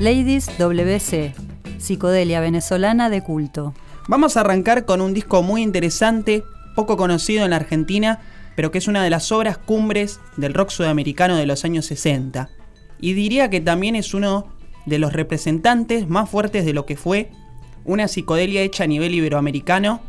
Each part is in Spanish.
Ladies WC, psicodelia venezolana de culto. Vamos a arrancar con un disco muy interesante, poco conocido en la Argentina, pero que es una de las obras cumbres del rock sudamericano de los años 60. Y diría que también es uno de los representantes más fuertes de lo que fue una psicodelia hecha a nivel iberoamericano,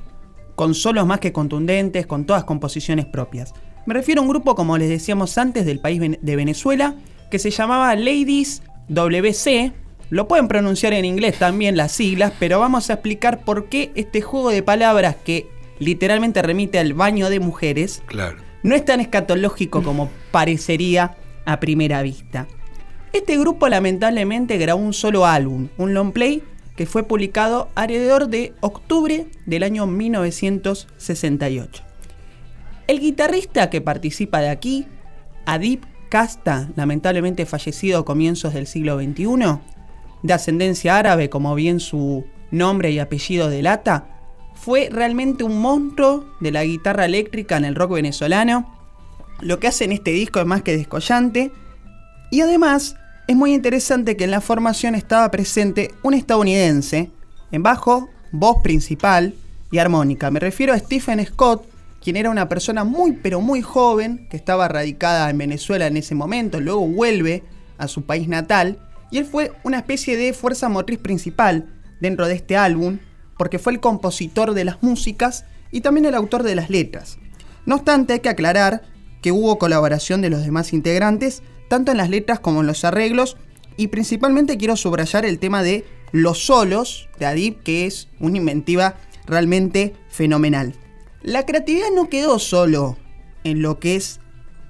con solos más que contundentes, con todas composiciones propias. Me refiero a un grupo, como les decíamos antes, del país de Venezuela, que se llamaba Ladies WC. Lo pueden pronunciar en inglés también las siglas, pero vamos a explicar por qué este juego de palabras que literalmente remite al baño de mujeres Claro. no es tan escatológico como parecería a primera vista. Este grupo lamentablemente grabó un solo álbum, un long play, que fue publicado alrededor de octubre del año 1968. El guitarrista que participa de aquí, Adib Casta, lamentablemente fallecido a comienzos del siglo XXI, de ascendencia árabe como bien su nombre y apellido delata, fue realmente un monstruo de la guitarra eléctrica en el rock venezolano. Lo que hace en este disco es más que descollante. Y además es muy interesante que en la formación estaba presente un estadounidense en bajo, voz principal y armónica. Me refiero a Stephen Scott, quien era una persona muy pero muy joven que estaba radicada en Venezuela en ese momento, luego vuelve a su país natal y él fue una especie de fuerza motriz principal dentro de este álbum porque fue el compositor de las músicas y también el autor de las letras. No obstante, hay que aclarar que hubo colaboración de los demás integrantes, tanto en las letras como en los arreglos, y principalmente quiero subrayar el tema de los solos de Adib, que es una inventiva realmente fenomenal. La creatividad no quedó solo en lo que es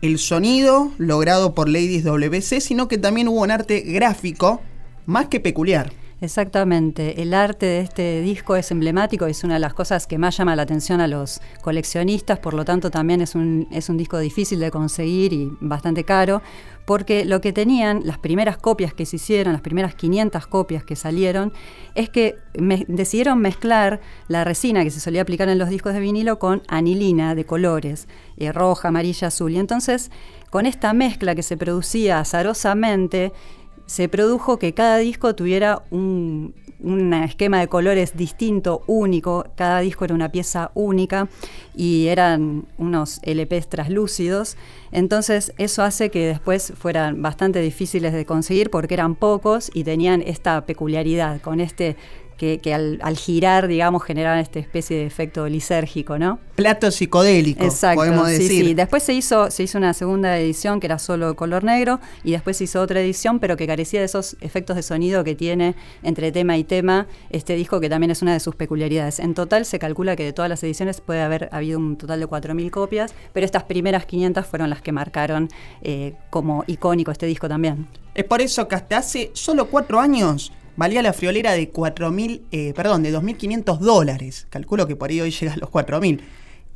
el sonido logrado por Ladies WC, sino que también hubo un arte gráfico más que peculiar. Exactamente, el arte de este disco es emblemático, es una de las cosas que más llama la atención a los coleccionistas, por lo tanto también es un, es un disco difícil de conseguir y bastante caro, porque lo que tenían, las primeras copias que se hicieron, las primeras 500 copias que salieron, es que decidieron mezclar la resina que se solía aplicar en los discos de vinilo con anilina de colores, eh, roja, amarilla, azul, y entonces con esta mezcla que se producía azarosamente, se produjo que cada disco tuviera un, esquema de colores distinto, único, cada disco era una pieza única y eran unos LPs traslúcidos, entonces eso hace que después fueran bastante difíciles de conseguir porque eran pocos y tenían esta peculiaridad, con este que, que al, al girar, digamos, generaban esta especie de efecto lisérgico, ¿no? Plato psicodélico, Exacto, podemos sí, decir. sí. Después se hizo, se hizo una segunda edición que era solo color negro y después se hizo otra edición, pero que carecía de esos efectos de sonido que tiene entre tema y tema este disco, que también es una de sus peculiaridades. En total se calcula que de todas las ediciones puede haber habido un total de 4.000 copias, pero estas primeras 500 fueron las que marcaron eh, como icónico este disco también. Es por eso que hasta hace solo cuatro años valía la friolera de 4.000, eh, perdón, de 2.500 dólares. Calculo que por ahí hoy llega a los 4.000.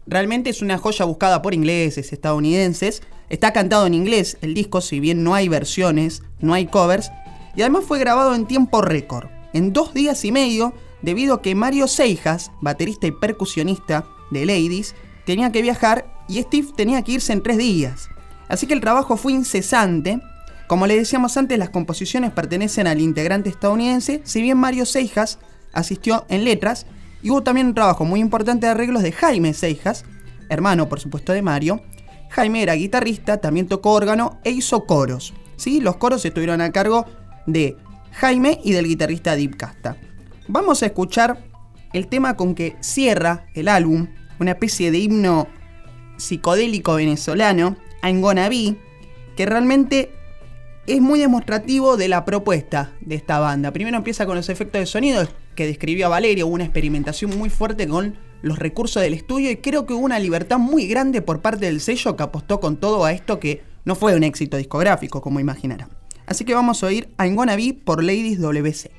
Realmente es una joya buscada por ingleses, estadounidenses. Está cantado en inglés el disco, si bien no hay versiones, no hay covers. Y además fue grabado en tiempo récord, en dos días y medio, debido a que Mario Seijas, baterista y percusionista de Ladies, tenía que viajar y Steve tenía que irse en tres días. Así que el trabajo fue incesante. Como le decíamos antes, las composiciones pertenecen al integrante estadounidense, si bien Mario Seijas asistió en letras, y hubo también un trabajo muy importante de arreglos de Jaime Seijas, hermano por supuesto de Mario. Jaime era guitarrista, también tocó órgano e hizo coros. ¿sí? Los coros estuvieron a cargo de Jaime y del guitarrista Deep Casta. Vamos a escuchar el tema con que cierra el álbum, una especie de himno psicodélico venezolano, Be, que realmente es muy demostrativo de la propuesta de esta banda. Primero empieza con los efectos de sonido que describió Valerio, una experimentación muy fuerte con los recursos del estudio y creo que hubo una libertad muy grande por parte del sello que apostó con todo a esto que no fue un éxito discográfico, como imaginarán. Así que vamos a oír I'm Gonna por Ladies WC.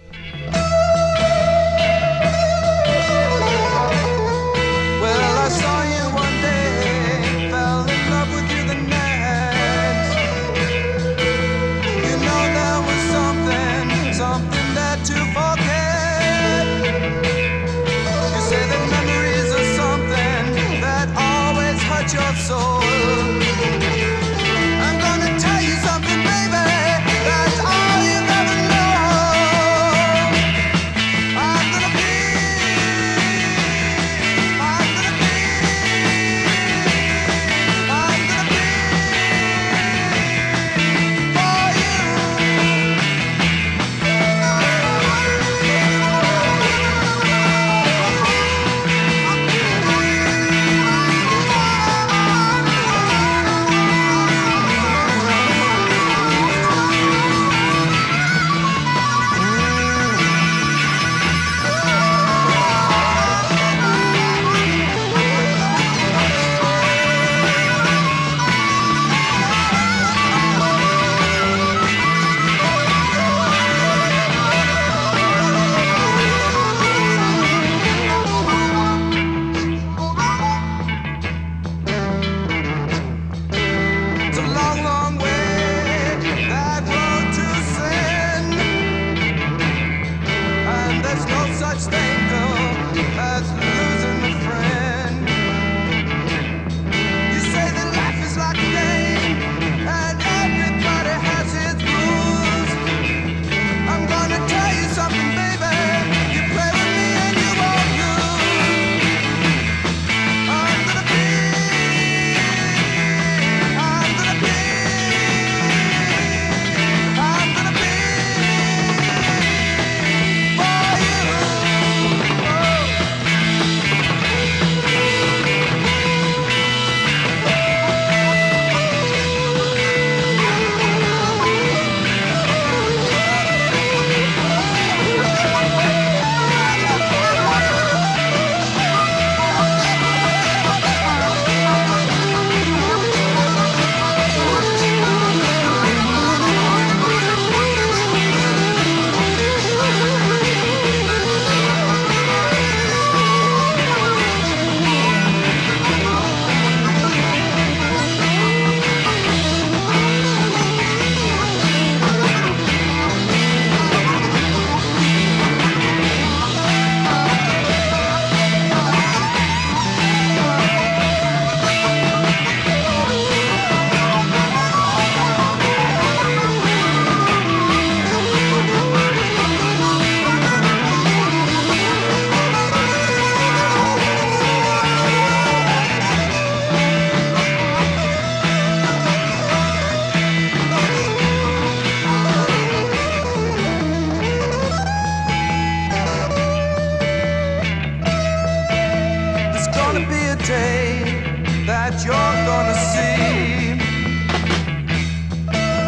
you're gonna see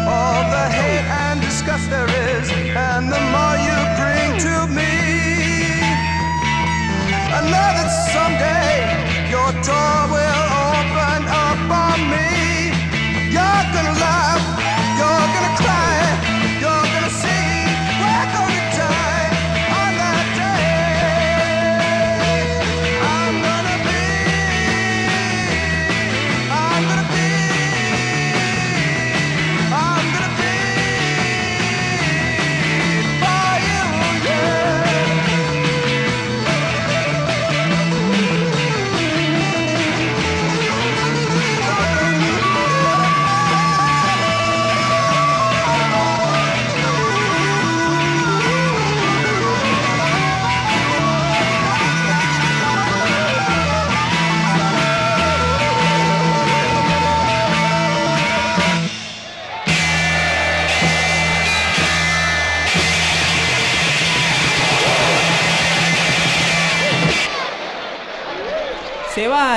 all the hate and disgust there is, and the more you bring to me. I know that someday your door will.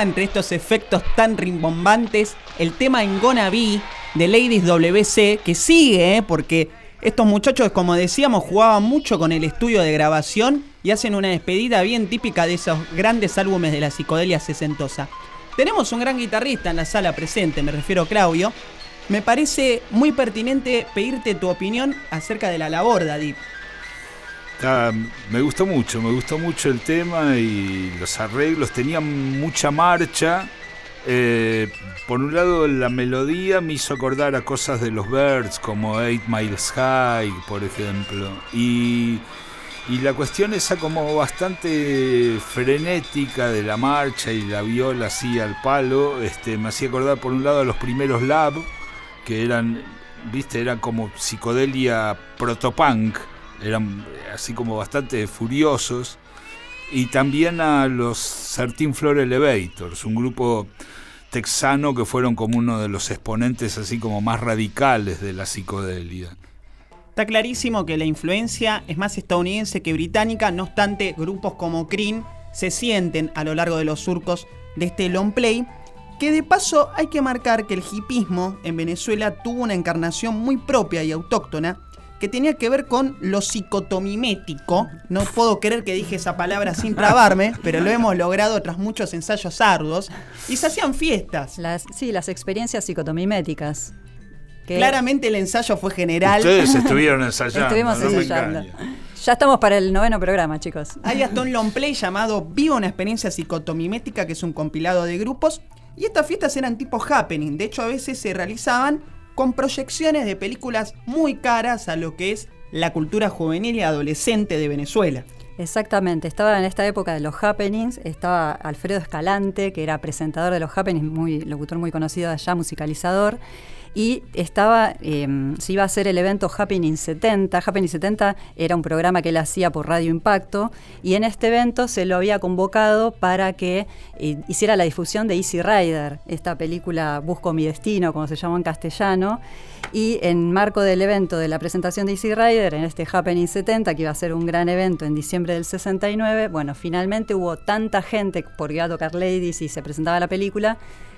Entre estos efectos tan rimbombantes el tema en Gonna Be de Ladies WC, que sigue, ¿eh? porque estos muchachos, como decíamos, jugaban mucho con el estudio de grabación y hacen una despedida bien típica de esos grandes álbumes de la psicodelia sesentosa. Tenemos un gran guitarrista en la sala presente, me refiero a Claudio. Me parece muy pertinente pedirte tu opinión acerca de la labor de Adip. Me gustó mucho, me gustó mucho el tema y los arreglos, tenían mucha marcha. Eh, por un lado, la melodía me hizo acordar a cosas de los Birds, como Eight Miles High, por ejemplo. Y, y la cuestión esa como bastante frenética de la marcha y la viola así al palo, este, me hacía acordar por un lado a los primeros Lab, que eran, viste, eran como psicodelia protopunk eran así como bastante furiosos. Y también a los 13 Floor Elevators, un grupo texano que fueron como uno de los exponentes así como más radicales de la psicodelia. Está clarísimo que la influencia es más estadounidense que británica, no obstante, grupos como Cream se sienten a lo largo de los surcos de este long play, que de paso hay que marcar que el hipismo en Venezuela tuvo una encarnación muy propia y autóctona, que tenía que ver con lo psicotomimético. No puedo creer que dije esa palabra sin trabarme, pero lo hemos logrado tras muchos ensayos arduos. Y se hacían fiestas. Las, sí, las experiencias psicotomiméticas. que Claramente el ensayo fue general. Ustedes estuvieron ensayando. Estuvimos no ensayando. Ya estamos para el noveno programa, chicos. Hay hasta un long play llamado Viva una experiencia psicotomimética, que es un compilado de grupos. Y estas fiestas eran tipo happening. De hecho, a veces se realizaban con proyecciones de películas muy caras a lo que es la cultura juvenil y adolescente de Venezuela. Exactamente, estaba en esta época de los happenings, estaba Alfredo Escalante, que era presentador de los happenings, muy, locutor muy conocido allá, musicalizador, y estaba, eh, se iba a hacer el evento Happening 70. Happening 70 era un programa que él hacía por Radio Impacto, y en este evento se lo había convocado para que eh, hiciera la difusión de Easy Rider, esta película Busco mi destino, como se llamó en castellano, y en marco del evento de la presentación de Easy Rider, en este Happening 70, que iba a ser un gran evento en diciembre del 69, bueno, finalmente hubo tanta gente, porque iba a tocar Ladies y se presentaba la película,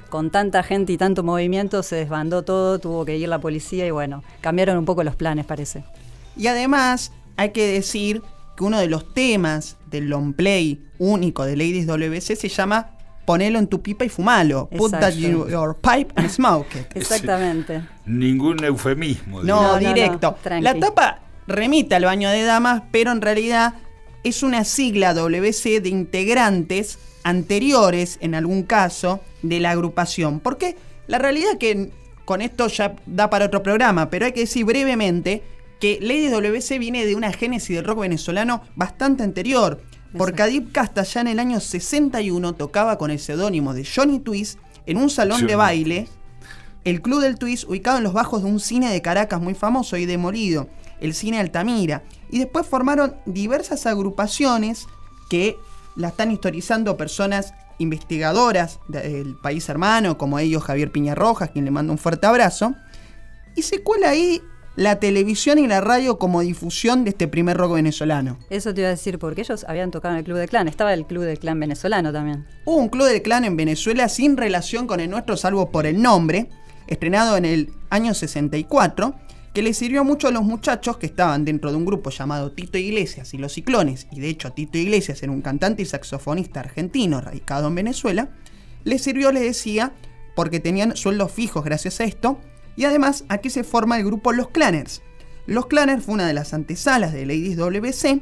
con tanta gente y tanto movimiento se desbandó todo, tuvo que ir la policía y bueno, cambiaron un poco los planes, parece. Y además, hay que decir que uno de los temas del long play único de Ladies WC se llama Ponelo en tu pipa y fumalo. Put that in your pipe and smoke it. Exactamente. Ningún eufemismo. No, directo. no, la tapa remite al baño de damas, pero en realidad es una sigla WC de integrantes anteriores, en algún caso, de la agrupación. Porque la realidad que con esto ya da para otro programa, pero hay que decir brevemente que Lady WC viene de una génesis del rock venezolano bastante anterior. Porque Adip Casta ya en el año 61 tocaba con el seudónimo de Johnny Twist en un salón de baile el Club del Twist, ubicado en los bajos de un cine de Caracas muy famoso y demolido, el Cine Altamira. Y después formaron diversas agrupaciones que la están historizando personas investigadoras del país hermano, como ellos Javier Piña Rojas, quien le manda un fuerte abrazo. Y se cuela ahí la televisión y la radio como difusión de este primer rock venezolano. Eso te iba a decir, porque ellos habían tocado en el Club de Clan, estaba el Club de Clan venezolano también. Hubo un club del clan en Venezuela sin relación con el nuestro, salvo por el nombre, estrenado en el año 64, que le sirvió mucho a los muchachos que estaban dentro de un grupo llamado Tito Iglesias y los Ciclones, y de hecho Tito Iglesias era un cantante y saxofonista argentino radicado en Venezuela, les sirvió, les decía, porque tenían sueldos fijos gracias a esto, y además aquí se forma el grupo Los Clanners. Los Clanners fue una de las antesalas de Ladies WC,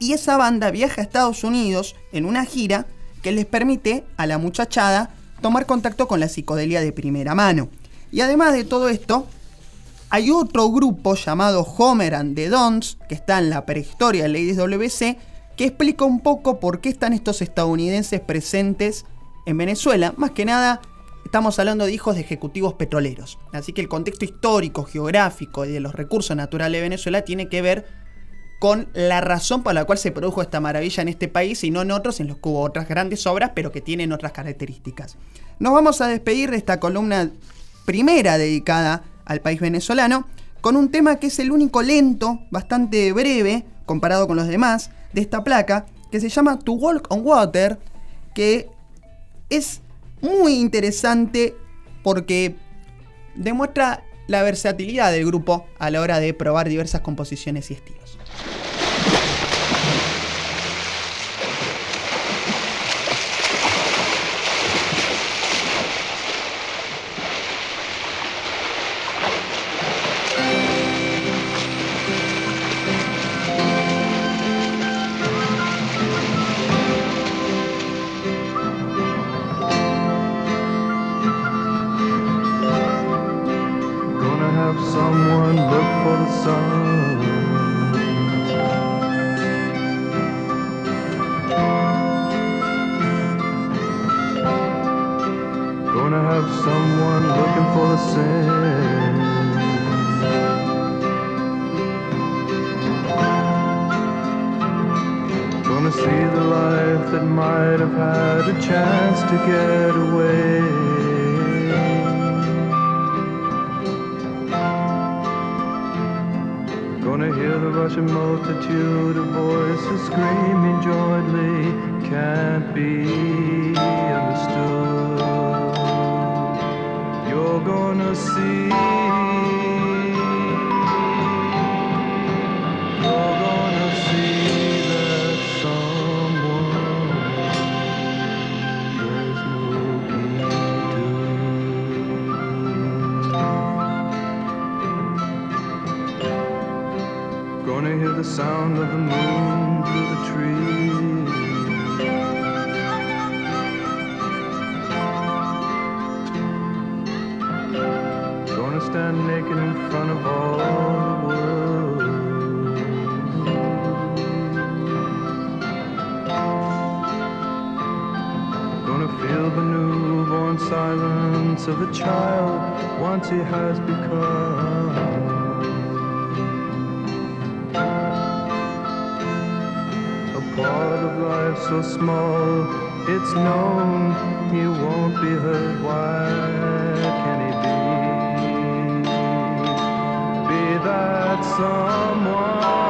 y esa banda viaja a Estados Unidos en una gira que les permite a la muchachada tomar contacto con la psicodelia de primera mano. Y además de todo esto, hay otro grupo llamado Homer and the Dons, que está en la prehistoria de Ladies WC, que explica un poco por qué están estos estadounidenses presentes en Venezuela. Más que nada, estamos hablando de hijos de ejecutivos petroleros. Así que el contexto histórico, geográfico y de los recursos naturales de Venezuela tiene que ver con la razón por la cual se produjo esta maravilla en este país y no en otros en los que hubo otras grandes obras, pero que tienen otras características. Nos vamos a despedir de esta columna primera dedicada al país venezolano con un tema que es el único lento, bastante breve, comparado con los demás, de esta placa, que se llama To Walk on Water, que es muy interesante porque demuestra la versatilidad del grupo a la hora de probar diversas composiciones y estilos. Gonna see the life that might have had a chance to get away. Gonna hear the rushing multitude of voices screaming jointly, can't be understood. You're gonna see. The moon the trees. Gonna stand naked in front of all the world. Gonna feel the newborn silence of a child once he has become. So small, it's known he won't be heard. Why can he be? Be that someone.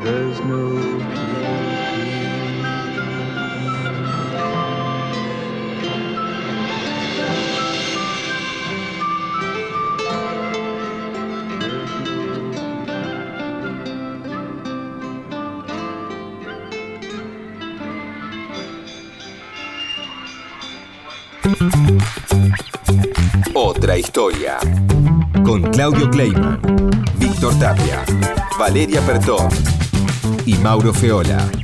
There's no Otra historia. Con Claudio Kleiman, Víctor Tapia, Valeria Pertón y Mauro Feola.